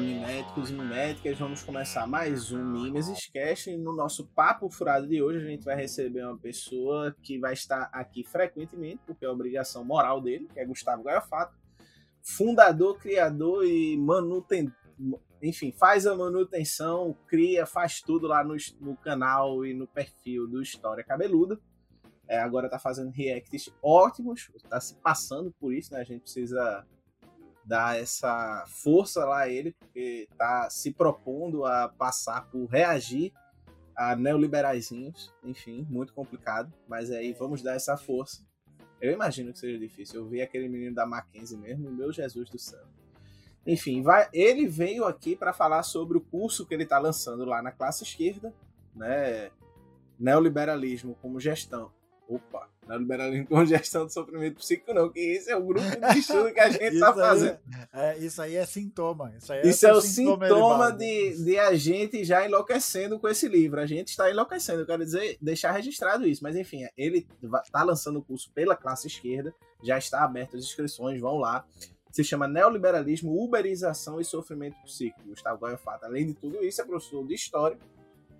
Miméticos e miméticas, vamos começar mais um Mimesis Cast. E no nosso papo furado de hoje, a gente vai receber uma pessoa que vai estar aqui frequentemente, porque é obrigação moral dele, que é Gustavo Gaiofato, fundador, criador e manutentor. Enfim, faz a manutenção, cria, faz tudo lá no, no canal e no perfil do História Cabeluda. É, agora tá fazendo reacts ótimos, tá se passando por isso, né? A gente precisa dar essa força lá a ele, porque tá se propondo a passar por reagir a neoliberaizinhos, enfim, muito complicado, mas aí vamos dar essa força. Eu imagino que seja difícil. Eu vi aquele menino da Mackenzie mesmo, meu Jesus do céu. Enfim, vai, ele veio aqui para falar sobre o curso que ele está lançando lá na classe esquerda, né? Neoliberalismo como gestão. Opa, neoliberalismo com gestão do sofrimento psíquico, não, que esse é o grupo de estudo que a gente está fazendo. É, isso aí é sintoma. Isso, é, isso é o sintoma, sintoma de, de a gente já enlouquecendo com esse livro. A gente está enlouquecendo, eu quero dizer, deixar registrado isso. Mas enfim, ele está lançando o curso pela classe esquerda, já está aberto as inscrições, vão lá. Se chama Neoliberalismo, Uberização e Sofrimento Psíquico. Gustavo Goya Fato, além de tudo isso, é professor de História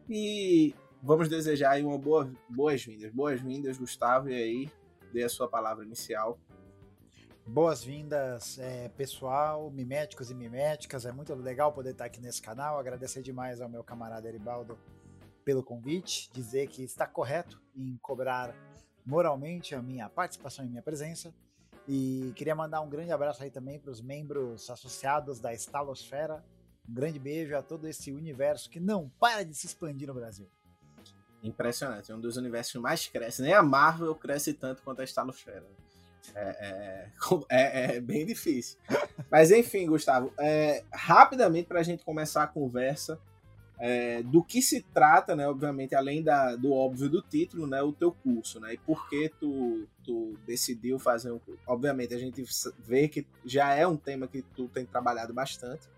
e vamos desejar aí uma boa, boas-vindas. Boas-vindas, Gustavo, e aí, dê a sua palavra inicial. Boas-vindas, é, pessoal, miméticos e miméticas. É muito legal poder estar aqui nesse canal. Agradecer demais ao meu camarada Eribaldo pelo convite, dizer que está correto em cobrar moralmente a minha participação e minha presença. E queria mandar um grande abraço aí também para os membros associados da Estalosfera. Um grande beijo a todo esse universo que não para de se expandir no Brasil. Impressionante, é um dos universos que mais cresce. Nem a Marvel cresce tanto quanto a Estalosfera. É, é, é, é, bem difícil. Mas enfim, Gustavo, é, rapidamente para a gente começar a conversa é, do que se trata, né? Obviamente, além da, do óbvio do título, né? O teu curso, né? E por que tu, tu decidiu fazer um curso? Obviamente, a gente vê que já é um tema que tu tem trabalhado bastante.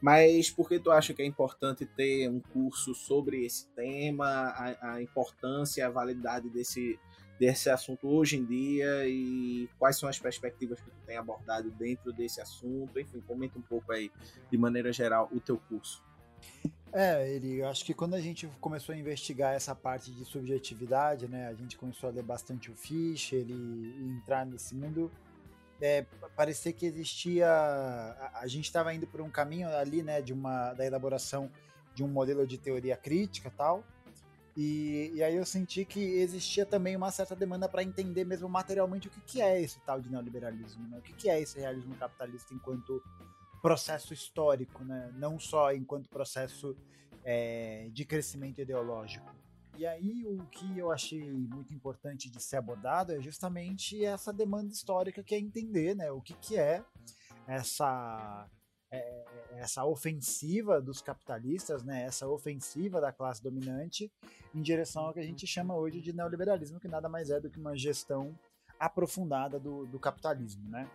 Mas por que tu acha que é importante ter um curso sobre esse tema, a, a importância, a validade desse, desse assunto hoje em dia e quais são as perspectivas que tu tem abordado dentro desse assunto? Enfim, comenta um pouco aí, de maneira geral, o teu curso. É, ele, eu acho que quando a gente começou a investigar essa parte de subjetividade, né, a gente começou a ler bastante o Fischer e entrar nesse mundo, é, parecia que existia. A, a gente estava indo por um caminho ali, né, de uma da elaboração de um modelo de teoria crítica tal. E, e aí eu senti que existia também uma certa demanda para entender mesmo materialmente o que, que é esse tal de neoliberalismo, né? o que, que é esse realismo capitalista enquanto processo histórico, né? não só enquanto processo é, de crescimento ideológico. E aí o que eu achei muito importante de ser abordado é justamente essa demanda histórica que é entender, né, o que, que é essa é, essa ofensiva dos capitalistas, né, essa ofensiva da classe dominante em direção ao que a gente chama hoje de neoliberalismo, que nada mais é do que uma gestão aprofundada do, do capitalismo, né?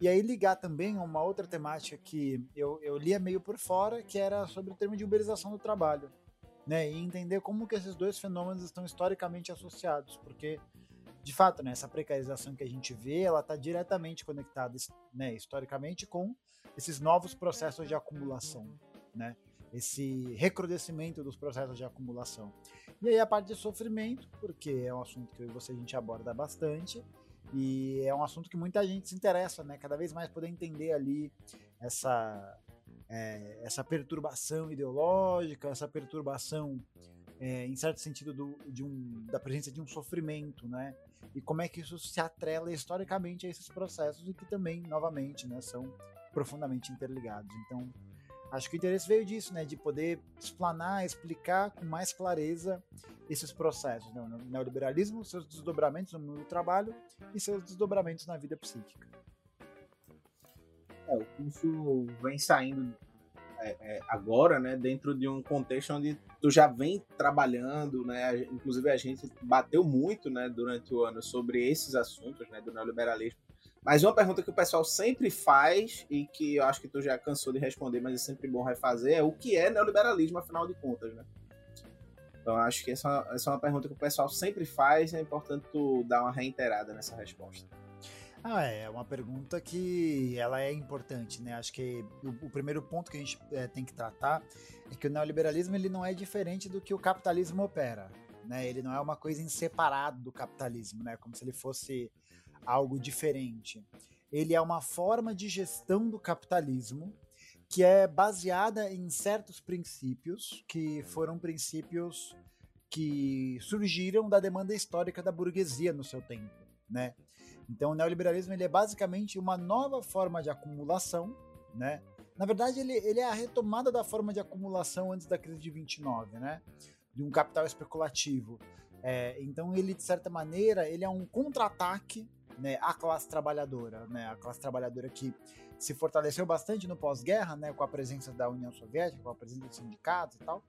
E aí ligar também a uma outra temática que eu, eu lia meio por fora, que era sobre o termo de uberização do trabalho né? E entender como que esses dois fenômenos estão historicamente associados, porque de fato, né, essa precarização que a gente vê, ela está diretamente conectada, né, historicamente, com esses novos processos de acumulação, né? Esse recrudescimento dos processos de acumulação. E aí a parte de sofrimento, porque é um assunto que você a gente aborda bastante e é um assunto que muita gente se interessa, né? Cada vez mais poder entender ali essa é, essa perturbação ideológica, essa perturbação, é, em certo sentido, do, de um, da presença de um sofrimento, né? E como é que isso se atrela historicamente a esses processos e que também, novamente, né, são profundamente interligados. Então, acho que o interesse veio disso, né, de poder explanar, explicar com mais clareza esses processos, né, o neoliberalismo, seus desdobramentos no mundo do trabalho e seus desdobramentos na vida psíquica. É, o curso vem saindo é, é, agora, né, dentro de um contexto onde tu já vem trabalhando, né, inclusive a gente bateu muito, né, durante o ano sobre esses assuntos, né, do neoliberalismo, Mas uma pergunta que o pessoal sempre faz e que eu acho que tu já cansou de responder, mas é sempre bom refazer, é o que é neoliberalismo, afinal de contas, né? Então acho que essa, essa é uma pergunta que o pessoal sempre faz, é importante tu dar uma reiterada nessa resposta. Ah, é uma pergunta que ela é importante, né? Acho que o, o primeiro ponto que a gente é, tem que tratar é que o neoliberalismo ele não é diferente do que o capitalismo opera, né? Ele não é uma coisa em separado do capitalismo, né? Como se ele fosse algo diferente. Ele é uma forma de gestão do capitalismo que é baseada em certos princípios que foram princípios que surgiram da demanda histórica da burguesia no seu tempo, né? Então, o neoliberalismo ele é basicamente uma nova forma de acumulação, né? Na verdade, ele, ele é a retomada da forma de acumulação antes da crise de 29, né? De um capital especulativo. É, então, ele, de certa maneira, ele é um contra-ataque né, à classe trabalhadora, né? A classe trabalhadora que se fortaleceu bastante no pós-guerra, né? Com a presença da União Soviética, com a presença dos sindicatos e tal.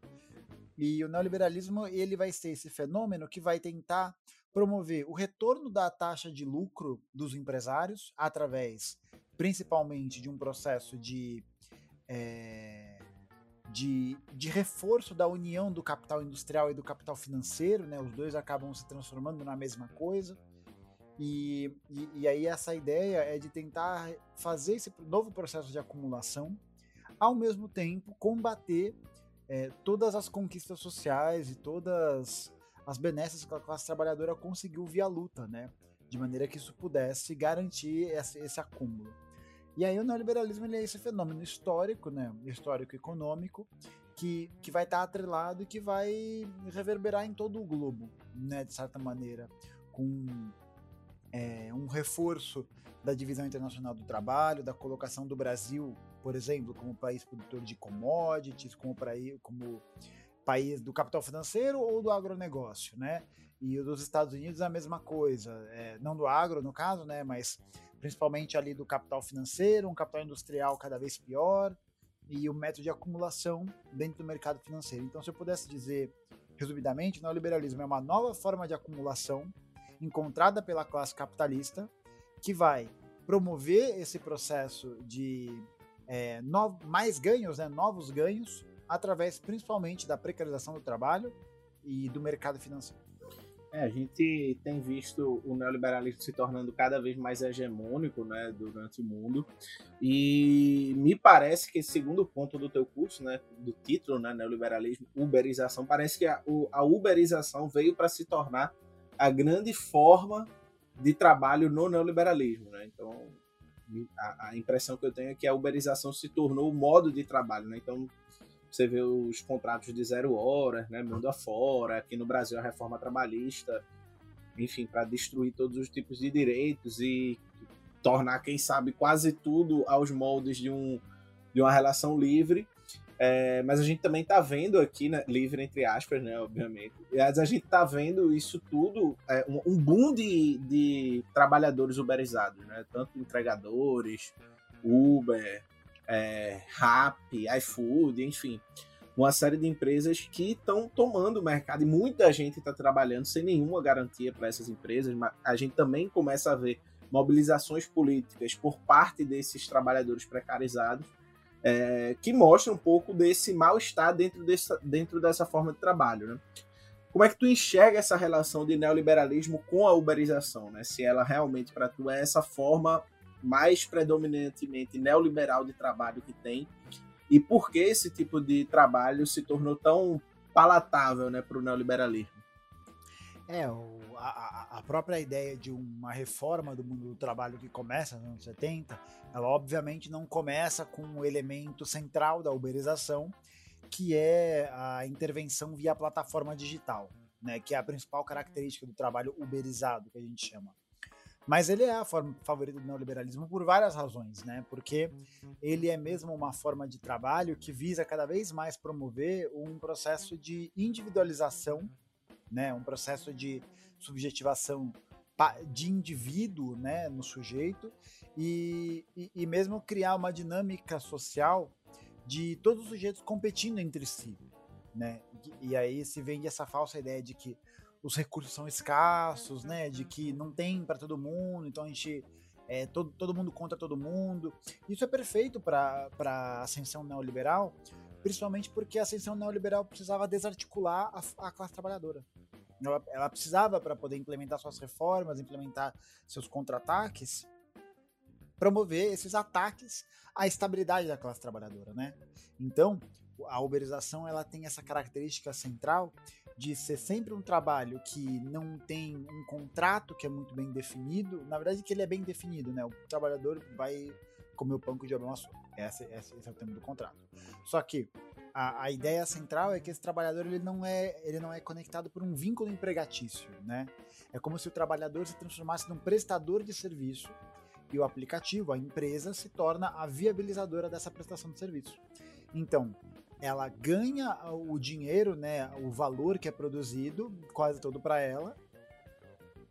E o neoliberalismo, ele vai ser esse fenômeno que vai tentar promover o retorno da taxa de lucro dos empresários através, principalmente, de um processo de, é, de, de, reforço da união do capital industrial e do capital financeiro, né? Os dois acabam se transformando na mesma coisa. E, e, e aí essa ideia é de tentar fazer esse novo processo de acumulação, ao mesmo tempo combater é, todas as conquistas sociais e todas as benesses que a classe trabalhadora conseguiu via luta, né? De maneira que isso pudesse garantir esse, esse acúmulo. E aí o neoliberalismo ele é esse fenômeno histórico, né? Histórico econômico, que, que vai estar atrelado e que vai reverberar em todo o globo, né? De certa maneira, com é, um reforço da divisão internacional do trabalho, da colocação do Brasil, por exemplo, como país produtor de commodities, como, como país do capital financeiro ou do agronegócio, né? E dos Estados Unidos a mesma coisa, é, não do agro no caso, né? Mas principalmente ali do capital financeiro, um capital industrial cada vez pior e o método de acumulação dentro do mercado financeiro. Então, se eu pudesse dizer resumidamente, o neoliberalismo é uma nova forma de acumulação encontrada pela classe capitalista que vai promover esse processo de é, mais ganhos, né, novos ganhos, através principalmente da precarização do trabalho e do mercado financeiro. É, a gente tem visto o neoliberalismo se tornando cada vez mais hegemônico né, durante o mundo. E me parece que esse segundo ponto do teu curso, né, do título, né, neoliberalismo, uberização, parece que a, a uberização veio para se tornar a grande forma de trabalho no neoliberalismo. Né? Então, a, a, impressão que eu tenho é que a uberização se tornou o modo de trabalho. Né? Então, você vê os contratos de zero horas, né, mundo afora, aqui no Brasil a reforma trabalhista, enfim, para destruir todos os tipos de direitos e tornar, quem sabe, quase tudo aos moldes de, um, de uma relação livre. É, mas a gente também está vendo aqui, né, livre entre aspas, né, obviamente, mas a gente está vendo isso tudo, é, um, um, boom de, de trabalhadores uberizados, né, tanto entregadores, Uber, é, iFood, enfim, uma série de empresas que estão tomando o mercado e muita gente está trabalhando sem nenhuma garantia para essas empresas. Mas a gente também começa a ver mobilizações políticas por parte desses trabalhadores precarizados é, que mostram um pouco desse mal-estar dentro, dessa, dentro dessa forma de trabalho. Né? Como é que tu enxerga essa relação de neoliberalismo com a uberização? Né? Se ela realmente para tu é essa forma mais predominantemente neoliberal de trabalho que tem e por que esse tipo de trabalho se tornou tão palatável né, para o neoliberalismo. É, o, a, a, própria ideia de uma reforma do mundo do trabalho que começa nos anos 70, ela obviamente não começa com o um elemento central da uberização, que é a intervenção via plataforma digital, né, que é a principal característica do trabalho uberizado, que a gente chama. Mas ele é a forma favorita do neoliberalismo por várias razões, né? Porque ele é mesmo uma forma de trabalho que visa cada vez mais promover um processo de individualização, né? Um processo de subjetivação de indivíduo, né, no sujeito e, e, e mesmo criar uma dinâmica social de todos os sujeitos competindo entre si, né? E, e aí se vende essa falsa ideia de que os recursos são escassos, né? De que não tem para todo mundo, então a gente é, todo, todo mundo contra todo mundo. Isso é perfeito para a ascensão neoliberal, principalmente porque a ascensão neoliberal precisava desarticular a, a classe trabalhadora. Ela, ela precisava, para poder implementar suas reformas, implementar seus contra-ataques, promover esses ataques à estabilidade da classe trabalhadora, né? Então, a uberização ela tem essa característica central de ser sempre um trabalho que não tem um contrato que é muito bem definido. Na verdade, que ele é bem definido, né? O trabalhador vai comer o pão que o diabo amassou. Esse, esse, esse é o tema do contrato. Só que a, a, ideia central é que esse trabalhador ele não é ele não é conectado por um vínculo empregatício, né? É como se o trabalhador se transformasse num prestador de serviço e o aplicativo, a empresa, se torna a viabilizadora dessa prestação de serviço. Então, ela ganha o dinheiro, né, o valor que é produzido, quase todo para ela,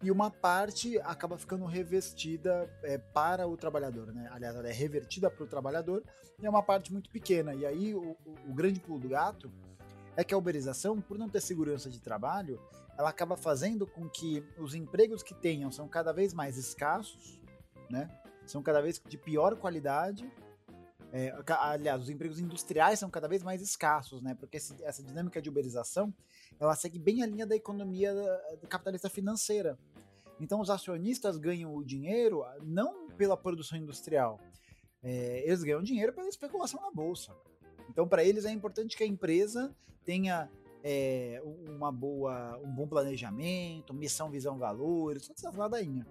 e uma parte acaba ficando revestida é, para o trabalhador, né? Aliás, ela é revertida para o trabalhador e é uma parte muito pequena. E aí o, o, grande pulo do gato é que a uberização, por não ter segurança de trabalho, ela acaba fazendo com que os empregos que tenham são cada vez mais escassos, né? São cada vez de pior qualidade é, aliás, os empregos industriais são cada vez mais escassos, né? Porque esse, essa dinâmica de uberização, ela segue bem a linha da economia capitalista financeira. Então, os acionistas ganham o dinheiro ah, não pela produção industrial, é, eles ganham dinheiro pela especulação na bolsa. Então, para eles é importante que a empresa tenha é, uma boa, um bom planejamento, missão, visão, valores, todas essas ladainhas.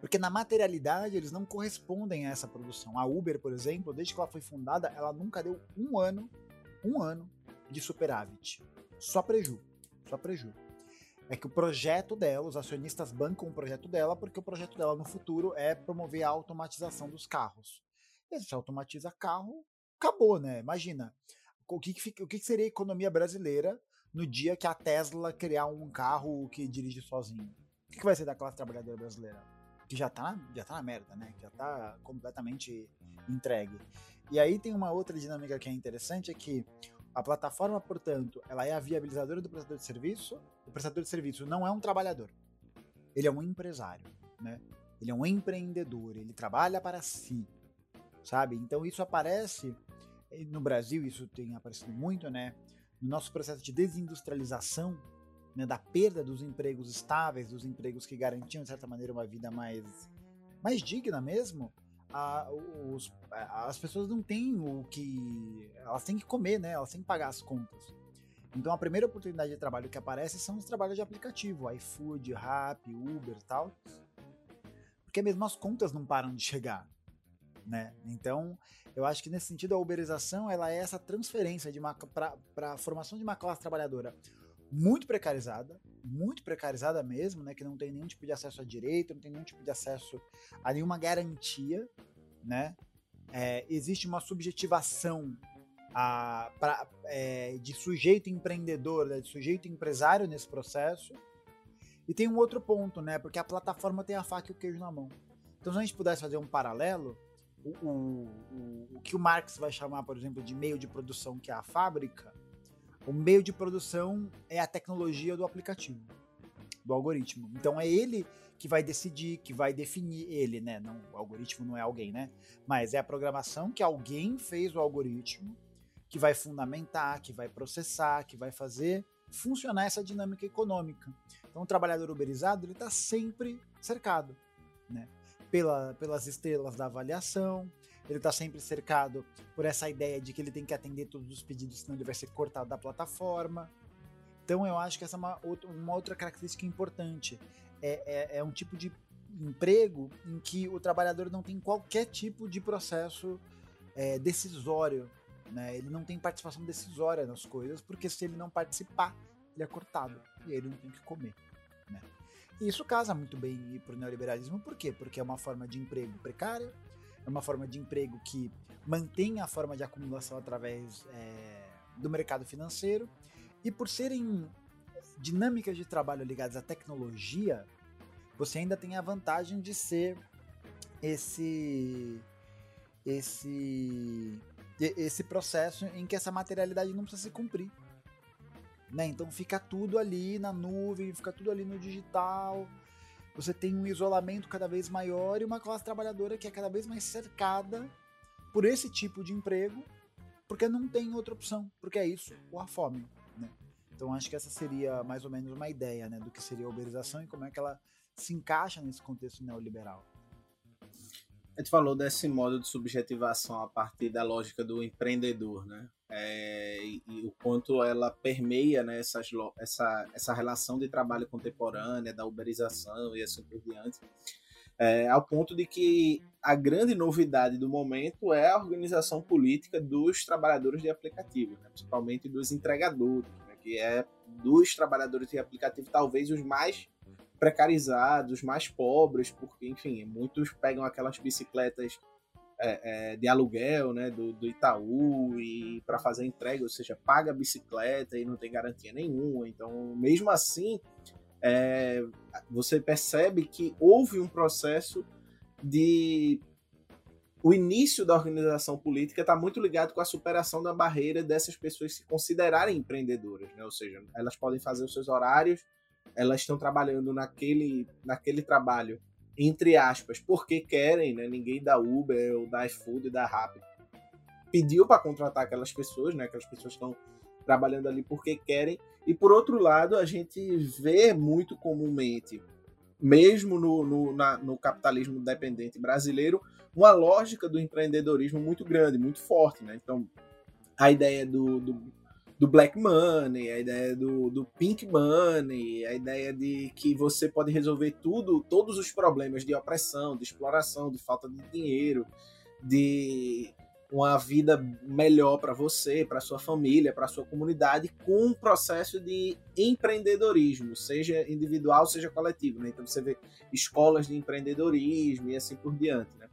Porque na materialidade eles não correspondem a essa produção. A Uber, por exemplo, desde que ela foi fundada, ela nunca deu um ano, um ano de superávit. Só preju. Só preju. É que o projeto dela, os acionistas bancam o projeto dela, porque o projeto dela no futuro é promover a automatização dos carros. E se automatiza carro, acabou, né? Imagina. O que, o que seria a economia brasileira no dia que a Tesla criar um carro que dirige sozinho? O que vai ser da classe trabalhadora brasileira? que já tá, já tá na merda, né? Que já tá completamente entregue. E aí tem uma outra dinâmica que é interessante, é que a plataforma, portanto, ela é a viabilizadora do prestador de serviço. O prestador de serviço não é um trabalhador. Ele é um empresário, né? Ele é um empreendedor, ele trabalha para si, sabe? Então isso aparece no Brasil, isso tem aparecido muito, né? No nosso processo de desindustrialização, né, da perda dos empregos estáveis, dos empregos que garantiam, de certa maneira, uma vida mais, mais digna mesmo, a, os, as pessoas não têm o que. Elas têm que comer, né? Elas têm que pagar as contas. Então a primeira oportunidade de trabalho que aparece são os trabalhos de aplicativo, iFood, Rappi, Uber e tal. Porque mesmo as contas não param de chegar. Né? Então, eu acho que nesse sentido a uberização ela é essa transferência para a formação de uma classe trabalhadora muito precarizada, muito precarizada mesmo, né, que não tem nenhum tipo de acesso a direito, não tem nenhum tipo de acesso a nenhuma garantia, né? É, existe uma subjetivação a, pra, é, de sujeito empreendedor, né, de sujeito empresário nesse processo. E tem um outro ponto, né? Porque a plataforma tem a faca e o queijo na mão. Então, se a gente pudesse fazer um paralelo, o, o, o, o que o Marx vai chamar, por exemplo, de meio de produção, que é a fábrica, o meio de produção é a tecnologia do aplicativo, do algoritmo. Então é ele que vai decidir, que vai definir ele, né? Não, o algoritmo não é alguém, né? Mas é a programação que alguém fez o algoritmo, que vai fundamentar, que vai processar, que vai fazer funcionar essa dinâmica econômica. Então o trabalhador uberizado ele está sempre cercado, né? Pela, pelas estrelas da avaliação, ele está sempre cercado por essa ideia de que ele tem que atender todos os pedidos, senão ele vai ser cortado da plataforma. Então eu acho que essa é uma, uma outra característica importante. É, é, é, um tipo de emprego em que o trabalhador não tem qualquer tipo de processo é, decisório. Né? Ele não tem participação decisória nas coisas, porque se ele não participar, ele é cortado e ele não tem que comer. Né? E isso casa muito bem para o neoliberalismo, por quê? Porque é uma forma de emprego precária, é uma forma de emprego que mantém a forma de acumulação através é, do mercado financeiro. E por serem dinâmicas de trabalho ligadas à tecnologia, você ainda tem a vantagem de ser esse esse esse processo em que essa materialidade não precisa se cumprir. Né? Então fica tudo ali na nuvem, fica tudo ali no digital. Você tem um isolamento cada vez maior e uma classe trabalhadora que é cada vez mais cercada por esse tipo de emprego, porque não tem outra opção, porque é isso ou a fome. Né? Então acho que essa seria mais ou menos uma ideia né, do que seria a uberização e como é que ela se encaixa nesse contexto neoliberal. A gente falou desse modo de subjetivação a partir da lógica do empreendedor, né? É, e, e, o quanto ela permeia né, essas, essa, essa relação de trabalho contemporânea, da uberização e assim por diante, é, ao ponto de que a grande novidade do momento é a organização política dos trabalhadores de aplicativo, né, principalmente dos entregadores, né, que é dos trabalhadores de aplicativo talvez os mais precarizados, mais pobres, porque, enfim, muitos pegam aquelas bicicletas é, é, de aluguel, né, do, do Itaú e para fazer entrega, ou seja, paga a bicicleta e não tem garantia nenhuma. Então, mesmo assim, é, você percebe que houve um processo de o início da organização política está muito ligado com a superação da barreira dessas pessoas se considerarem empreendedoras, né? ou seja, elas podem fazer os seus horários elas estão trabalhando naquele, naquele trabalho, entre aspas, porque querem, né? Ninguém da Uber ou da iFood, da Rappi pediu para contratar aquelas pessoas, né? Aquelas pessoas estão trabalhando ali porque querem. E por outro lado, a gente vê muito comumente, mesmo no, no, na, no capitalismo dependente brasileiro, uma lógica do empreendedorismo muito grande, muito forte, né? Então, a ideia do, do do black money, a ideia do, do pink money, a ideia de que você pode resolver tudo, todos os problemas de opressão, de exploração, de falta de dinheiro, de uma vida melhor para você, para sua família, para sua comunidade, com um processo de empreendedorismo, seja individual, seja coletivo. Né? Então você vê escolas de empreendedorismo e assim por diante. Né?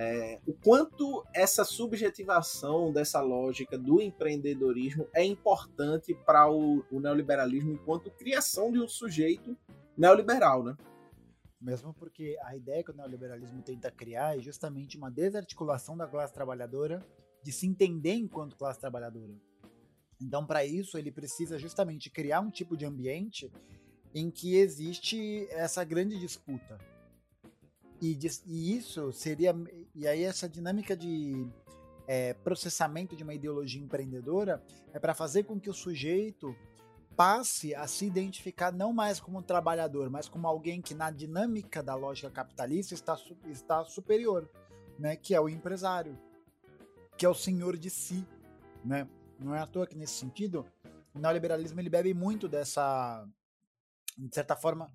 É, o quanto essa subjetivação dessa lógica do empreendedorismo é importante para o, o, neoliberalismo enquanto criação de um sujeito neoliberal, né? Mesmo porque a ideia que o neoliberalismo tenta criar é justamente uma desarticulação da classe trabalhadora de se entender enquanto classe trabalhadora. Então, para isso, ele precisa justamente criar um tipo de ambiente em que existe essa grande disputa e, e, isso seria. E aí, essa dinâmica de é, processamento de uma ideologia empreendedora é para fazer com que o sujeito passe a se identificar não mais como um trabalhador, mas como alguém que, na dinâmica da lógica capitalista, está, está superior, né? que é o empresário, que é o senhor de si. Né? Não é à toa que, nesse sentido, o neoliberalismo ele bebe muito dessa, de certa forma,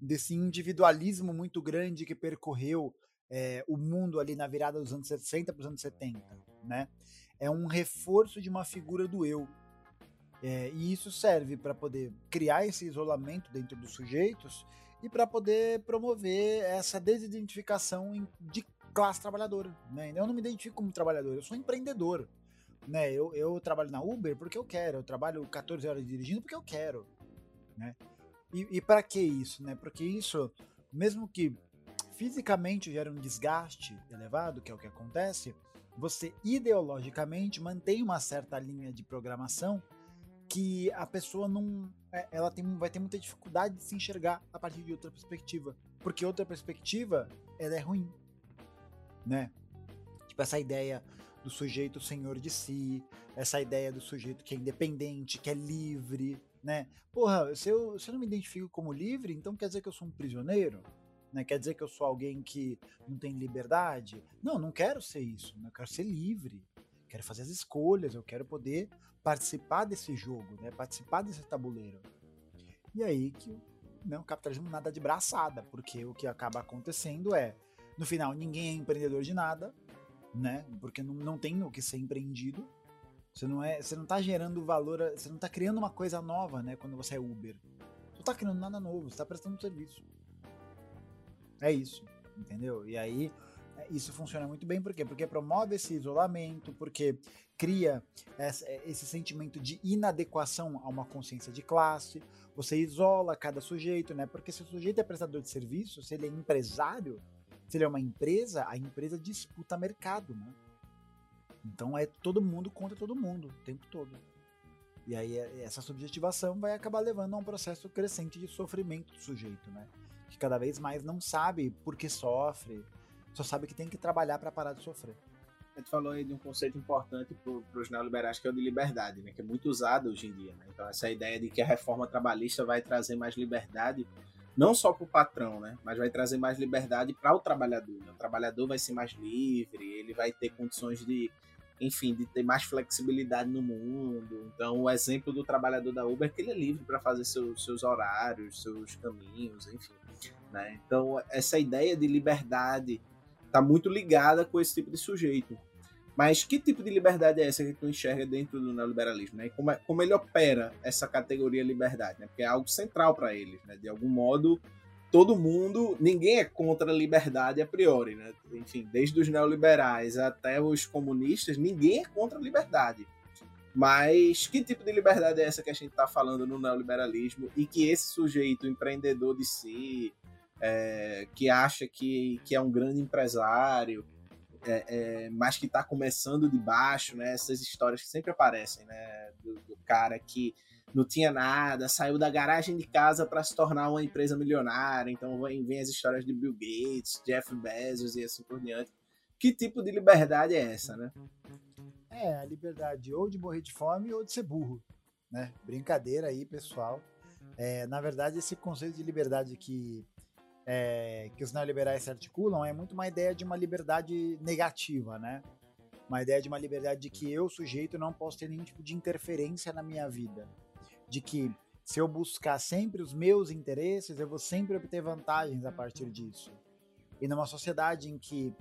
desse individualismo muito grande que percorreu é, o mundo ali na virada dos anos 60 para os anos 70, né? É um reforço de uma figura do eu. É, e isso serve para poder criar esse isolamento dentro dos sujeitos e para poder promover essa desidentificação de classe trabalhadora. Né? Eu não me identifico como trabalhador, eu sou empreendedor. Né? Eu, eu trabalho na Uber porque eu quero, eu trabalho 14 horas dirigindo porque eu quero. Né? E, e para que isso, né? Porque isso, mesmo que fisicamente gere um desgaste elevado, que é o que acontece, você ideologicamente mantém uma certa linha de programação que a pessoa não é, ela tem, vai ter muita dificuldade de se enxergar a partir de outra perspectiva, porque outra perspectiva ela é ruim, né? Tipo essa ideia do sujeito senhor de si, essa ideia do sujeito que é independente, que é livre, né? Porra, se eu, se eu não me identifico como livre, então quer dizer que eu sou um prisioneiro? Né? Quer dizer que eu sou alguém que não tem liberdade? Não, não quero ser isso. Né? Eu quero ser livre. Quero fazer as escolhas. Eu quero poder participar desse jogo, né? Participar desse tabuleiro. E aí que né, o capitalismo nada de braçada, porque o que acaba acontecendo é, no final, ninguém é empreendedor de nada, né? Porque não, não tem o que ser empreendido. Você não é, você não tá gerando valor, você não tá criando uma coisa nova, né, quando você é Uber. Você não tá criando nada novo, você tá prestando um serviço. É isso, entendeu? E aí é, isso funciona muito bem, por quê? Porque promove esse isolamento, porque cria esse sentimento de inadequação a uma consciência de classe, você isola cada sujeito, né? Porque se o sujeito é prestador de serviço, se ele é empresário, se ele é uma empresa, a empresa disputa mercado, né? Então é todo mundo contra todo mundo o tempo todo. E aí essa subjetivação vai acabar levando a um processo crescente de sofrimento do sujeito, né? Que cada vez mais não sabe por que sofre, só sabe que tem que trabalhar para parar de sofrer. A gente falou aí de um conceito importante para os neoliberais, que é o de liberdade, né? que é muito usado hoje em dia. Né? Então, essa ideia de que a reforma trabalhista vai trazer mais liberdade, não só para o patrão, né? mas vai trazer mais liberdade para o trabalhador. Né? O trabalhador vai ser mais livre, ele vai ter condições de, enfim, de ter mais flexibilidade no mundo. Então, o exemplo do trabalhador da Uber é que ele é livre para fazer seus, seus horários, seus caminhos, enfim. Né? Então, essa ideia de liberdade está muito ligada com esse tipo de sujeito. Mas que tipo de liberdade é essa que tu enxerga dentro do neoliberalismo? Né? Como, é, como ele opera essa categoria liberdade? Né? Porque é algo central para eles. Né? De algum modo, todo mundo, ninguém é contra a liberdade a priori. Né? Enfim, desde os neoliberais até os comunistas, ninguém é contra a liberdade. Mas que tipo de liberdade é essa que a gente está falando no neoliberalismo e que esse sujeito empreendedor de si, é, que acha que, que é um grande empresário, é, é, mas que está começando de baixo, né? Essas histórias que sempre aparecem, né? Do, do cara que não tinha nada, saiu da garagem de casa para se tornar uma empresa milionária. Então vem, vem as histórias de Bill Gates, Jeff Bezos e assim por diante. Que tipo de liberdade é essa, né? É, a liberdade ou de morrer de fome ou de ser burro, né? Brincadeira aí, pessoal. É, na verdade, esse conceito de liberdade que é, que os neoliberais se articulam é muito uma ideia de uma liberdade negativa, né? Uma ideia de uma liberdade de que eu, sujeito, não posso ter nenhum tipo de interferência na minha vida. De que se eu buscar sempre os meus interesses, eu vou sempre obter vantagens a partir disso. E numa sociedade em que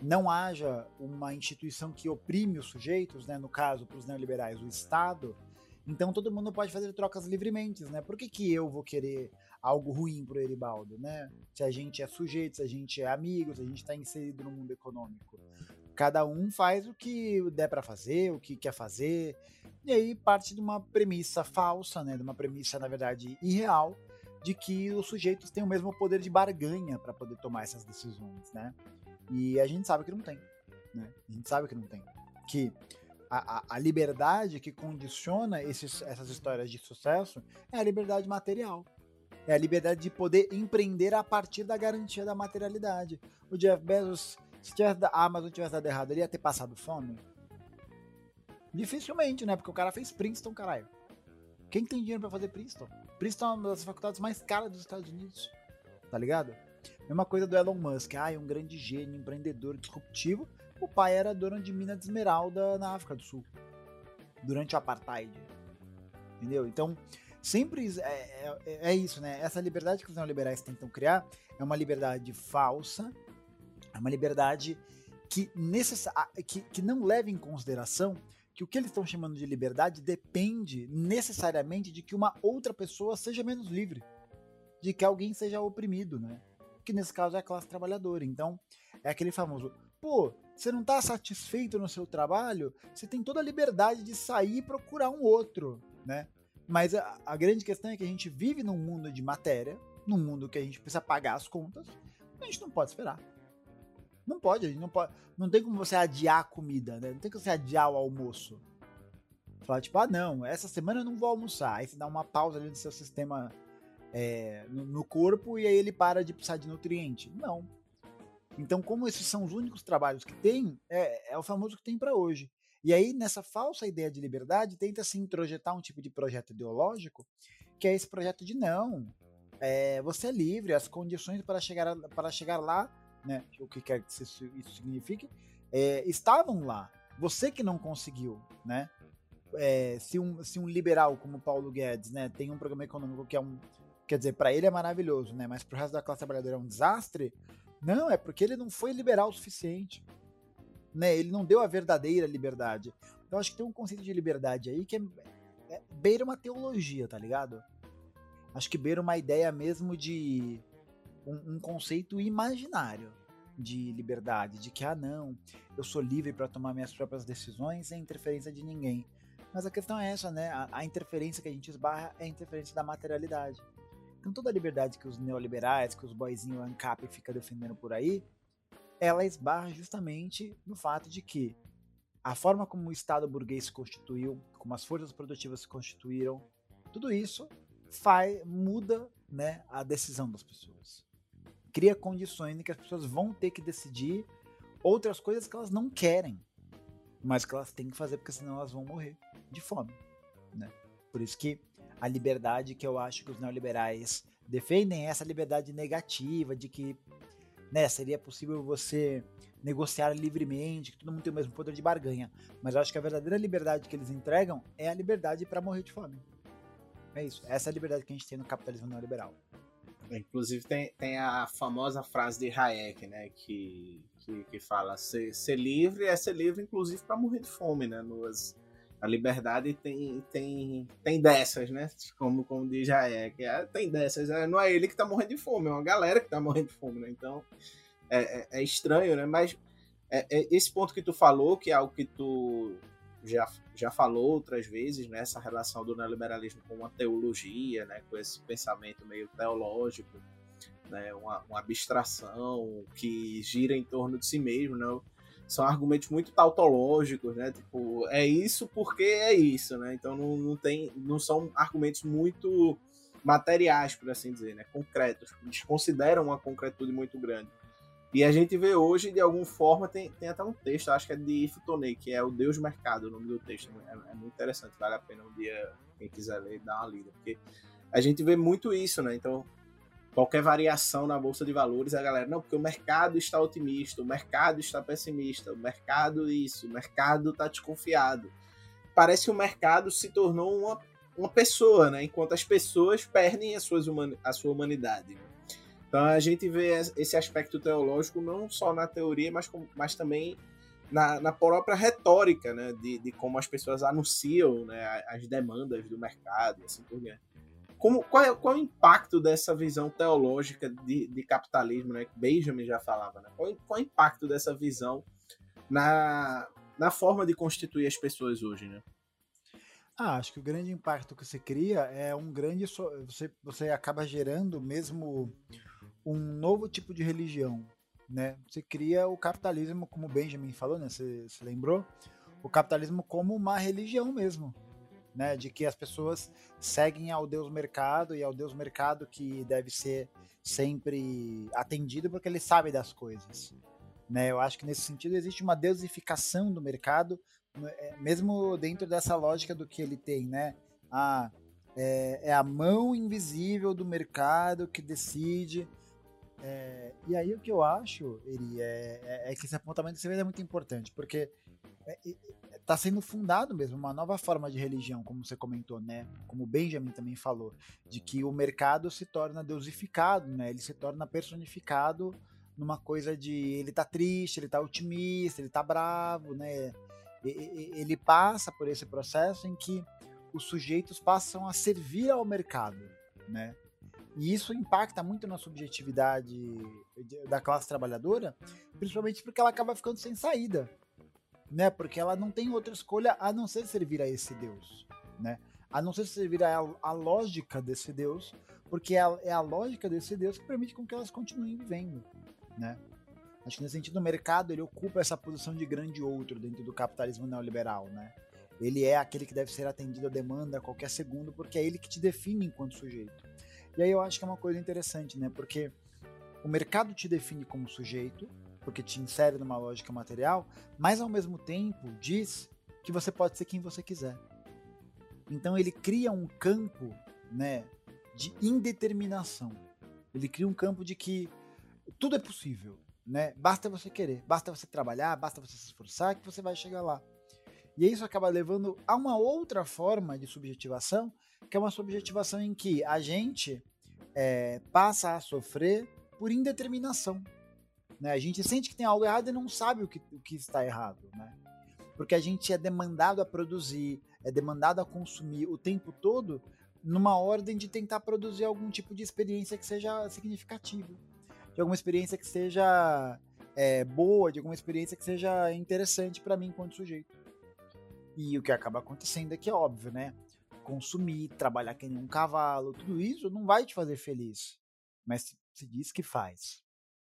não haja uma instituição que oprime os sujeitos, né, no caso, para os neoliberais, o Estado, então todo mundo pode fazer trocas livremente, né? Por que, que eu vou querer algo ruim pro Eribaldo, né? Se a gente é sujeito, se a gente é amigo, se a gente está inserido no mundo econômico. Cada um faz o que der para fazer, o que quer fazer, e aí parte de uma premissa falsa, né? De uma premissa, na verdade, irreal, de que os sujeitos têm o mesmo poder de barganha para poder tomar essas decisões, né? E a gente sabe que não tem, né? A gente sabe que não tem. Que a, a, a liberdade que condiciona esses, essas histórias de sucesso é a liberdade material. É a liberdade de poder empreender a partir da garantia da materialidade. O Jeff Bezos, se tivesse, a Amazon tivesse dado errado, ele ia ter passado fome? Dificilmente, né? Porque o cara fez Princeton, caralho. Quem tem dinheiro para fazer Princeton? Princeton é uma das faculdades mais caras dos Estados Unidos. Tá ligado? Mesma coisa do Elon Musk. Ah, é um grande gênio, empreendedor, disruptivo. O pai era dono de mina de esmeralda na África do Sul. Durante o Apartheid. Entendeu? Então, sempre é, é, é, isso, né? Essa liberdade que os neoliberais tentam criar é uma liberdade falsa, é uma liberdade que, necess... que, que não leva em consideração que o que eles estão chamando de liberdade depende necessariamente de que uma outra pessoa seja menos livre, de que alguém seja oprimido, né? Que nesse caso é a classe trabalhadora. Então, é aquele famoso, pô, você não está satisfeito no seu trabalho, você tem toda a liberdade de sair e procurar um outro, né? Mas a, a, grande questão é que a gente vive num mundo de matéria, num mundo que a gente precisa pagar as contas, a gente não pode esperar. Não pode, não pode. Não tem como você adiar a comida, né? Não tem como você adiar o almoço. Falar, tipo, ah, não, essa semana eu não vou almoçar. Aí você dá uma pausa ali no seu sistema é, no, no corpo e aí ele para de precisar de nutriente. Não. Então, como esses são os únicos trabalhos que tem, é, é o famoso que tem para hoje. E aí, nessa falsa ideia de liberdade, tenta se introjetar um tipo de projeto ideológico, que é esse projeto de não, é, você é livre, as condições para chegar, para chegar lá, né, o que quer que isso signifique, é, estavam lá. Você que não conseguiu, né? É, se, um, se um liberal como Paulo Guedes, né, tem um programa econômico que é um, quer dizer, para ele é maravilhoso, né, mas para o resto da classe trabalhadora é um desastre, não, é porque ele não foi liberal o suficiente né? Ele não deu a verdadeira liberdade. Então acho que tem um conceito de liberdade aí que é, é beira uma teologia, tá ligado? Acho que beira uma ideia mesmo de um, um conceito imaginário de liberdade, de que ah não, eu sou livre para tomar minhas próprias decisões sem interferência de ninguém. Mas a questão é essa, né? A, a, interferência que a gente esbarra é a interferência da materialidade. Então toda a liberdade que os neoliberais, que os boizinhos ANCAP fica defendendo por aí, ela esbarra justamente no fato de que a forma como o Estado burguês se constituiu, como as forças produtivas se constituíram, tudo isso faz, muda né, a decisão das pessoas. Cria condições em que as pessoas vão ter que decidir outras coisas que elas não querem, mas que elas têm que fazer porque senão elas vão morrer de fome. Né? Por isso que a liberdade que eu acho que os neoliberais defendem é essa liberdade negativa de que né, seria possível você negociar livremente, que todo mundo tem o mesmo poder de barganha. Mas eu acho que a verdadeira liberdade que eles entregam é a liberdade para morrer de fome. É isso. Essa é a liberdade que a gente tem no capitalismo neoliberal. Inclusive tem, tem a famosa frase de Hayek, né, que, que, que fala ser, ser livre é ser livre, inclusive, para morrer de fome, né? Nos, a liberdade tem, tem, tem dessas, né? Como, como diz Hayek. É, tem dessas. É, não é ele que está morrendo de fome, é uma galera que está morrendo de fome, né? Então é, é, é estranho, né? Mas é, é, esse ponto que tu falou, que é algo que tu já, já falou outras vezes, né? Relação do neoliberalismo com uma teologia, né? Com esse pensamento meio teológico, né? Uma, uma abstração que gira em torno de si mesmo, né? São argumentos muito tautológicos, né? Tipo, é isso porque é isso, né? Então não, não tem, não são argumentos muito materiais, por assim dizer, né? Concretos. Eles consideram uma concretude muito grande. E a gente vê hoje, de alguma forma, tem, tem até um texto, acho que é de Ifutonei, que é o Deus Mercado, o nome do texto. É, é, muito interessante, vale a pena um dia, quem quiser ler, dar uma lida. Porque a gente vê muito isso, né? Então, qualquer variação na Bolsa de Valores, a galera, não, porque o mercado está otimista, o mercado está pessimista, o mercado isso, o mercado está desconfiado. Parece que o mercado se tornou uma, uma pessoa, né? Enquanto as pessoas perdem a, suas a sua humanidade. Né? Então a gente vê esse aspecto teológico não só na teoria, mas, mas também na, na própria retórica, né, de, de como as pessoas anunciam né, as demandas do mercado assim por diante. Como, qual, é, qual é o impacto dessa visão teológica de, de capitalismo, né, que Benjamin já falava, né? qual, qual é o impacto dessa visão na, na forma de constituir as pessoas hoje, né? Ah, acho que o grande impacto que você cria é um grande. Você, você acaba gerando mesmo um novo tipo de religião, né? Você cria o capitalismo, como Benjamin falou, né? Você, você lembrou? O capitalismo como uma religião mesmo, né? De que as pessoas seguem ao Deus mercado e ao Deus mercado que deve ser sempre atendido porque ele sabe das coisas, né? Eu acho que nesse sentido existe uma deusificação do mercado, né? é, mesmo dentro dessa lógica do que ele tem, né? Ah, é, é a mão invisível do mercado que decide é, e aí o que eu acho, Eri, é, é, é, que esse apontamento de é muito importante, porque está é, sendo fundado mesmo uma nova forma de religião, como você comentou, né? Como Benjamin também falou, de que o mercado se torna deusificado, né? Ele se torna personificado numa coisa de ele tá triste, ele tá otimista, ele tá bravo, né? Ele passa por esse processo em que os sujeitos passam a servir ao mercado, né? E isso impacta muito na subjetividade da classe trabalhadora, principalmente porque ela acaba ficando sem saída, né? Porque ela não tem outra escolha a não ser servir a esse Deus, né? A não ser servir a, a lógica desse Deus, porque é a, é a lógica desse Deus que permite com que elas continuem vivendo, né? Acho que nesse sentido o mercado ele ocupa essa posição de grande outro dentro do capitalismo neoliberal, né? Ele é aquele que deve ser atendido à demanda a qualquer segundo, porque é ele que te define enquanto sujeito. E aí eu acho que é uma coisa interessante, né? Porque o mercado te define como sujeito, porque te insere numa lógica material, mas ao mesmo tempo diz que você pode ser quem você quiser. Então ele cria um campo, né, de indeterminação. Ele cria um campo de que tudo é possível, né? Basta você querer, basta você trabalhar, basta você se esforçar que você vai chegar lá. E isso acaba levando a uma outra forma de subjetivação, que é uma subjetivação em que a gente é, passa a sofrer por indeterminação. Né? A gente sente que tem algo errado e não sabe o que, o que está errado. Né? Porque a gente é demandado a produzir, é demandado a consumir o tempo todo numa ordem de tentar produzir algum tipo de experiência que seja significativa, de alguma experiência que seja é, boa, de alguma experiência que seja interessante para mim enquanto sujeito. E o que acaba acontecendo é que é óbvio, né? Consumir, trabalhar que nem um cavalo, tudo isso não vai te fazer feliz. Mas se diz que faz.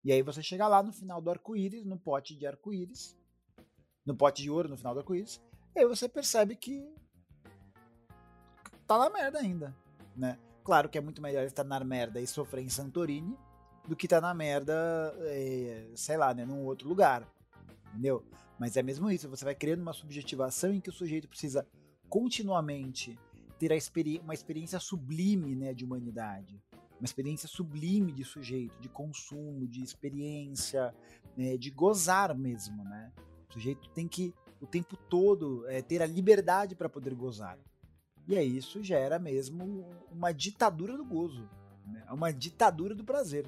E aí você chega lá no final do arco-íris, no pote de arco-íris, no pote de ouro no final do arco-íris, e aí você percebe que tá na merda ainda, né? Claro que é muito melhor estar na merda e sofrer em Santorini do que estar na merda, é, sei lá, né, num outro lugar, entendeu? Mas é mesmo isso, você vai criando uma subjetivação em que o sujeito precisa continuamente ter experi uma experiência sublime né, de humanidade, uma experiência sublime de sujeito, de consumo, de experiência, né, de gozar mesmo, né? O sujeito tem que o tempo todo é, ter a liberdade para poder gozar. E aí isso gera mesmo uma ditadura do gozo, né? uma ditadura do prazer.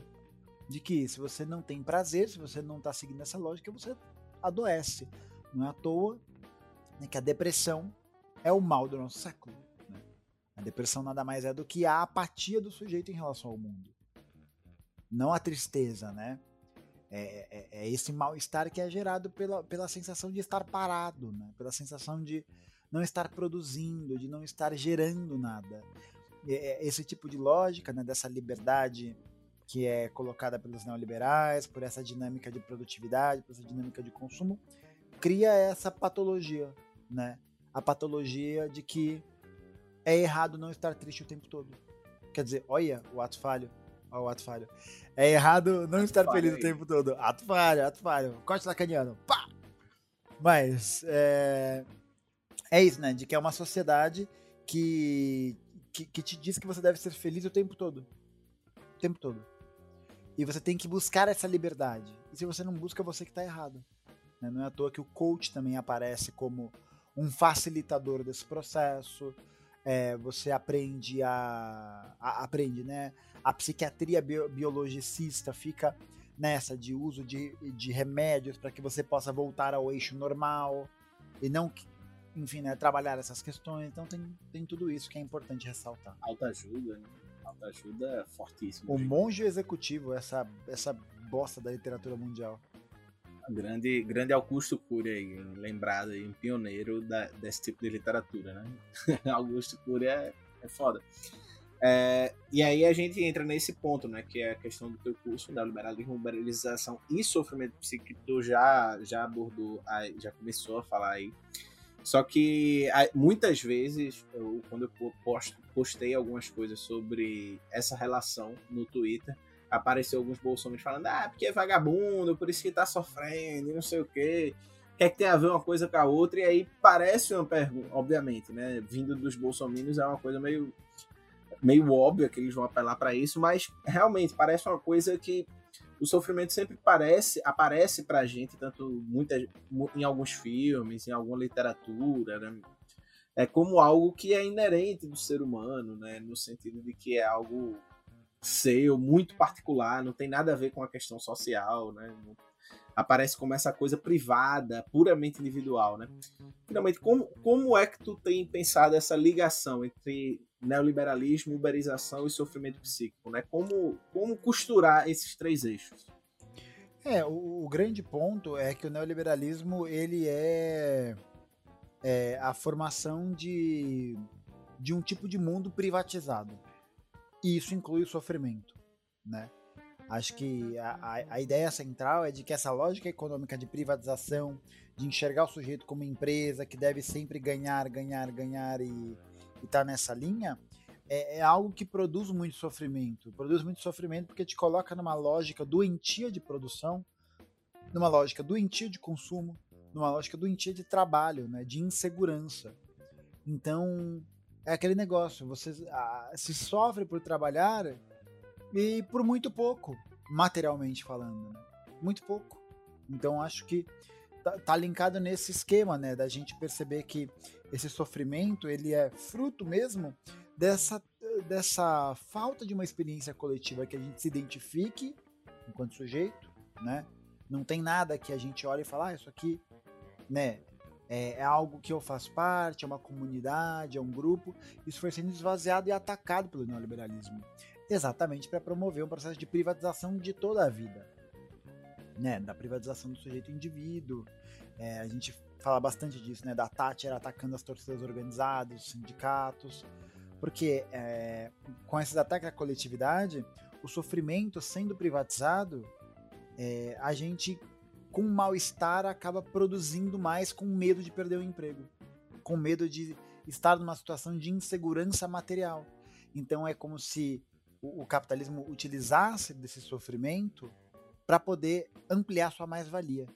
De que se você não tem prazer, se você não está seguindo essa lógica, você adoece. Não é à toa né, que a depressão é o mal do nosso século. A depressão nada mais é do que a apatia do sujeito em relação ao mundo. Não a tristeza, né? É, é, é esse mal-estar que é gerado pela, pela sensação de estar parado, né? pela sensação de não estar produzindo, de não estar gerando nada. É, esse tipo de lógica, né, dessa liberdade que é colocada pelos neoliberais, por essa dinâmica de produtividade, por essa dinâmica de consumo, cria essa patologia, né? A patologia de que é errado não estar triste o tempo todo. Quer dizer, olha o ato falho, olha o ato falho. É errado não ato estar feliz aí. o tempo todo. Ato falho, ato falho. Corte lacaniano. Pá! Mas é, é isso, né? De que é uma sociedade que, que, que te diz que você deve ser feliz o tempo todo. O tempo todo. E você tem que buscar essa liberdade. E se você não busca, você que está errado. Né? Não é à toa que o coach também aparece como um facilitador desse processo. É, você aprende a, a, aprende, né? A psiquiatria bio, biologicista fica nessa de uso de, de remédios para que você possa voltar ao eixo normal e não, enfim, né, trabalhar essas questões. Então tem, tem tudo isso que é importante ressaltar. Autoajuda, né? Autoajuda é fortíssimo. O monge executivo, essa, essa bosta da literatura mundial. Grande, grande Augusto Cury aí, lembrado aí, um pioneiro da, desse tipo de literatura, né? Augusto Cury é, é foda. É, e aí a gente entra nesse ponto, né, que é a questão do teu curso, liberalismo, liberalização e sofrimento psíquico, tu já, já abordou, já começou a falar aí. Só que muitas vezes, eu, quando eu posto, postei algumas coisas sobre essa relação no Twitter, apareceu alguns bolsominions falando, ah, porque é vagabundo, por isso que tá sofrendo, não sei o quê. Quer que tem a ver uma coisa com a outra, e aí parece uma pergunta, obviamente, né? Vindo dos bolsominions é uma coisa meio, meio óbvia que eles vão apelar para isso, mas realmente parece uma coisa que o sofrimento sempre parece, aparece pra gente, tanto muitas, em alguns filmes, em alguma literatura, né? É como algo que é inerente do ser humano, né? No sentido de que é algo seu, muito particular, não tem nada a ver com a questão social, né? Aparece como essa coisa privada, puramente individual, né? Finalmente, como, como é que tu tem pensado essa ligação entre neoliberalismo, uberização e sofrimento psíquico, né? Como, como costurar esses três eixos? É, o, o grande ponto é que o neoliberalismo ele é, é a formação de, de um tipo de mundo privatizado. E isso inclui o sofrimento, né? Acho que a, a, a, ideia central é de que essa lógica econômica de privatização, de enxergar o sujeito como empresa que deve sempre ganhar, ganhar, ganhar e, e tá nessa linha, é, é, algo que produz muito sofrimento. Produz muito sofrimento porque te coloca numa lógica doentia de produção, numa lógica doentia de consumo, numa lógica doentia de trabalho, né, de insegurança. Então, é aquele negócio, você ah, se sofre por trabalhar e por muito pouco, materialmente falando, né? Muito pouco. Então, acho que tá, tá linkado nesse esquema, né, da gente perceber que esse sofrimento ele é fruto mesmo dessa, dessa falta de uma experiência coletiva que a gente se identifique enquanto sujeito, né? Não tem nada que a gente olhe e fala, ah, isso aqui, né? É, é, algo que eu faço parte, é uma comunidade, é um grupo. Isso foi sendo esvaziado e atacado pelo neoliberalismo, exatamente para promover um processo de privatização de toda a vida, né? Da privatização do sujeito indivíduo. É, a gente fala bastante disso, né? Da Thatcher atacando as torcidas organizadas, os sindicatos, porque é, com esses ataques à coletividade, o sofrimento sendo privatizado, é, a gente com mal-estar acaba produzindo mais com medo de perder o emprego, com medo de estar numa situação de insegurança material. Então é como se o, o capitalismo utilizasse desse sofrimento para poder ampliar sua mais-valia,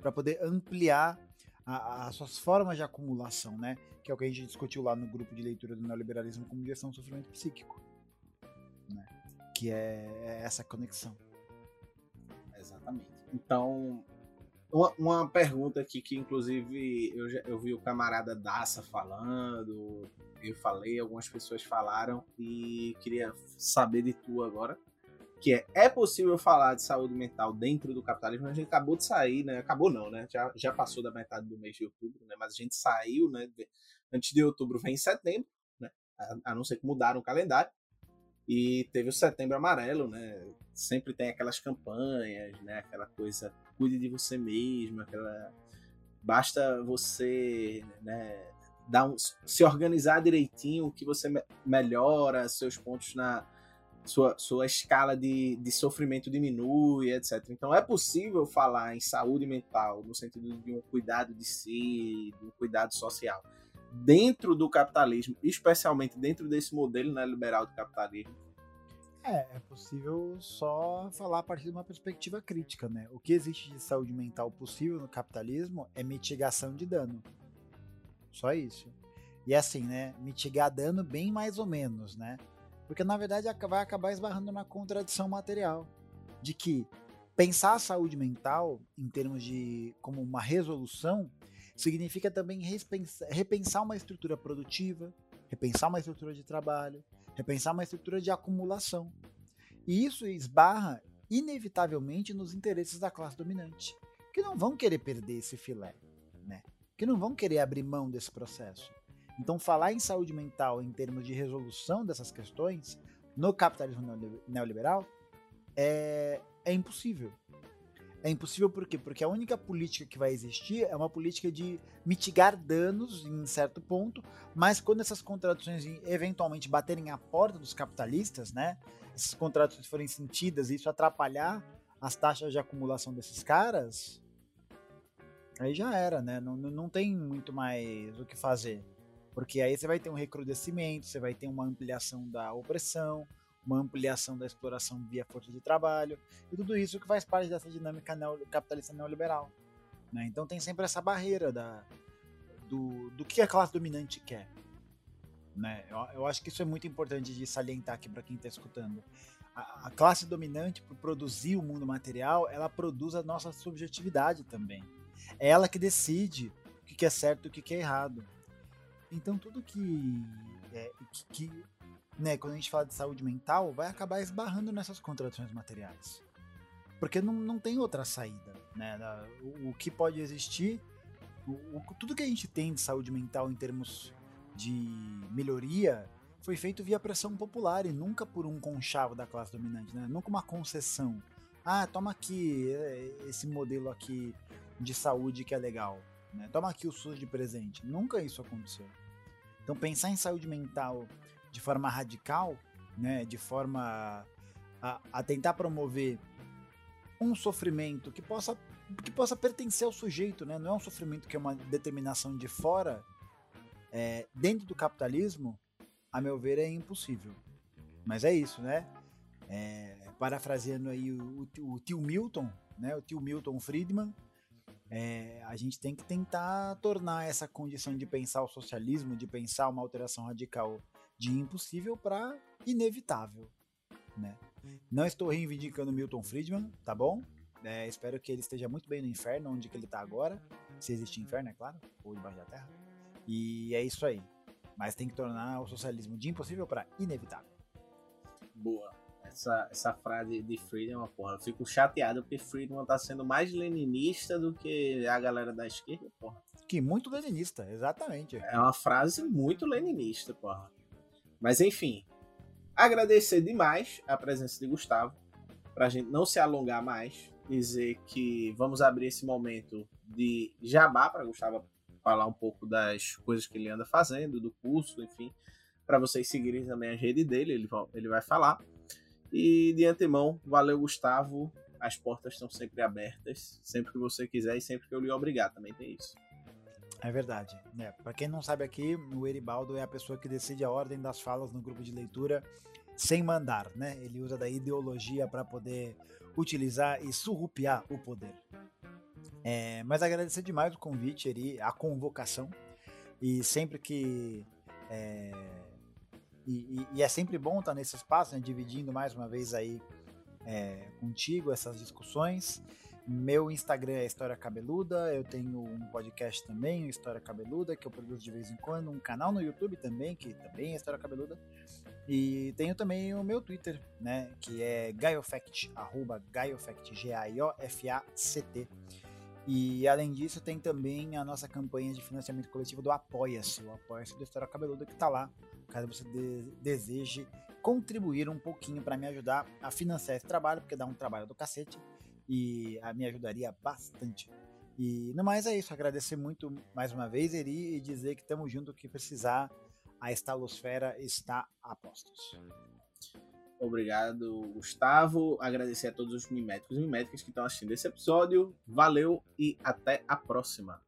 para poder ampliar as suas formas de acumulação, né? Que é o que a gente discutiu lá no grupo de leitura do neoliberalismo como direção do sofrimento psíquico, né? Que é, é essa conexão. Exatamente. Então, uma, uma, pergunta aqui que inclusive eu, já, eu vi o camarada Daça falando, eu falei, algumas pessoas falaram e queria saber de tu agora que é, é possível falar de saúde mental dentro do capitalismo, a gente acabou de sair, né? Acabou não, né? Já, já passou da metade do mês de outubro, né? Mas a gente saiu, né? Antes de outubro vem setembro, né? A, a não ser que mudaram o calendário. E teve o setembro amarelo, né? Sempre tem aquelas campanhas, né? Aquela coisa, cuide de você mesmo, aquela... Basta você, né? Dar um, se organizar direitinho que você melhora seus pontos na, sua, sua escala de, de sofrimento diminui, etc. Então é possível falar em saúde mental no sentido de um cuidado de si, de um cuidado social, dentro do capitalismo, especialmente dentro desse modelo neoliberal do capitalismo. É, é possível só falar a partir de uma perspectiva crítica, né? O que existe de saúde mental possível no capitalismo é mitigação de dano. Só isso. E assim, né? Mitigar dano bem mais ou menos, né? Porque na verdade vai acabar esbarrando na contradição material de que pensar a saúde mental em termos de como uma resolução significa também repensar uma estrutura produtiva, repensar uma estrutura de trabalho, repensar uma estrutura de acumulação. E isso esbarra inevitavelmente nos interesses da classe dominante, que não vão querer perder esse filé, né? Que não vão querer abrir mão desse processo. Então, falar em saúde mental em termos de resolução dessas questões no capitalismo neoliberal é, é impossível. É impossível por quê? Porque a única política que vai existir é uma política de mitigar danos em certo ponto, mas quando essas contradições eventualmente baterem à porta dos capitalistas, né? Essas contradições forem sentidas e isso atrapalhar as taxas de acumulação desses caras, aí já era, né? Não, não tem muito mais o que fazer. Porque aí você vai ter um recrudescimento, você vai ter uma ampliação da opressão, uma ampliação da exploração via força de trabalho, e tudo isso que faz parte dessa dinâmica capitalista neoliberal. Né? Então tem sempre essa barreira da, do, do que a classe dominante quer. Né? Eu, eu acho que isso é muito importante de salientar aqui para quem está escutando. A, a, classe dominante, por produzir o mundo material, ela produz a nossa subjetividade também. É ela que decide o que é certo e o que é errado. Então tudo que, é, que, que né, quando a gente fala de saúde mental, vai acabar esbarrando nessas contradições materiais. Porque não, não tem outra saída. Né? O, o que pode existir, o, o, tudo que a gente tem de saúde mental em termos de melhoria foi feito via pressão popular e nunca por um conchavo da classe dominante, né? nunca uma concessão. Ah, toma aqui é, esse modelo aqui de saúde que é legal. Né? Toma aqui o SUS de presente. Nunca isso aconteceu. Então, pensar em saúde mental de forma radical, né, de forma a, a tentar promover um sofrimento que possa, que possa pertencer ao sujeito, né? não é um sofrimento que é uma determinação de fora, é, dentro do capitalismo, a meu ver, é impossível. Mas é isso, né? É, parafraseando aí o, o, o tio Milton, né? o tio Milton Friedman, é, a gente tem que tentar tornar essa condição de pensar o socialismo, de pensar uma alteração radical de impossível para inevitável, né? Não estou reivindicando Milton Friedman, tá bom? É, espero que ele esteja muito bem no inferno, onde que ele está agora, se existe inferno, é claro, ou debaixo da terra. E é isso aí. Mas tem que tornar o socialismo de impossível para inevitável. Boa essa, essa frase de Friedman, porra. Eu fico chateado porque Friedman tá sendo mais leninista do que a galera da esquerda, porra. Que muito leninista, exatamente. É uma frase muito leninista, porra. Mas enfim, agradecer demais a presença de Gustavo, pra gente não se alongar mais, dizer que vamos abrir esse momento de jabá para Gustavo falar um pouco das coisas que ele anda fazendo, do curso, enfim, para vocês seguirem também a rede dele, ele, ele vai falar. E de antemão, valeu, Gustavo. As portas estão sempre abertas, sempre que você quiser e sempre que eu lhe obrigar, também tem isso. É verdade. É, para quem não sabe aqui, o Eribaldo é a pessoa que decide a ordem das falas no grupo de leitura sem mandar, né? Ele usa da ideologia para poder utilizar e surrupiar o poder. É, mas agradecer demais o convite, Eri, a convocação. E sempre que. É, e, e, é sempre bom estar nesse espaço, né, dividindo mais uma vez aí é, contigo essas discussões. Meu Instagram é História Cabeluda, eu tenho um podcast também, História Cabeluda, que eu produzo de vez em quando, um canal no YouTube também, que também é História Cabeluda. E tenho também o meu Twitter, né, que é Gaiofact, arroba Gaiofact, G-A-I-O-F-A-C-T. E além disso, tem também a nossa campanha de financiamento coletivo do Apoia-se, o Apoia-se do História Cabeluda, que está lá, caso você de deseje contribuir um pouquinho para me ajudar a financiar esse trabalho, porque dá um trabalho do cacete e a me ajudaria bastante. E no mais é isso, agradecer muito mais uma vez, Eri, e dizer que estamos junto, que precisar, a Estalosfera está a postos. Obrigado, Gustavo. Agradecer a todos os miméticos e miméticas que estão assistindo esse episódio. Valeu e até a próxima.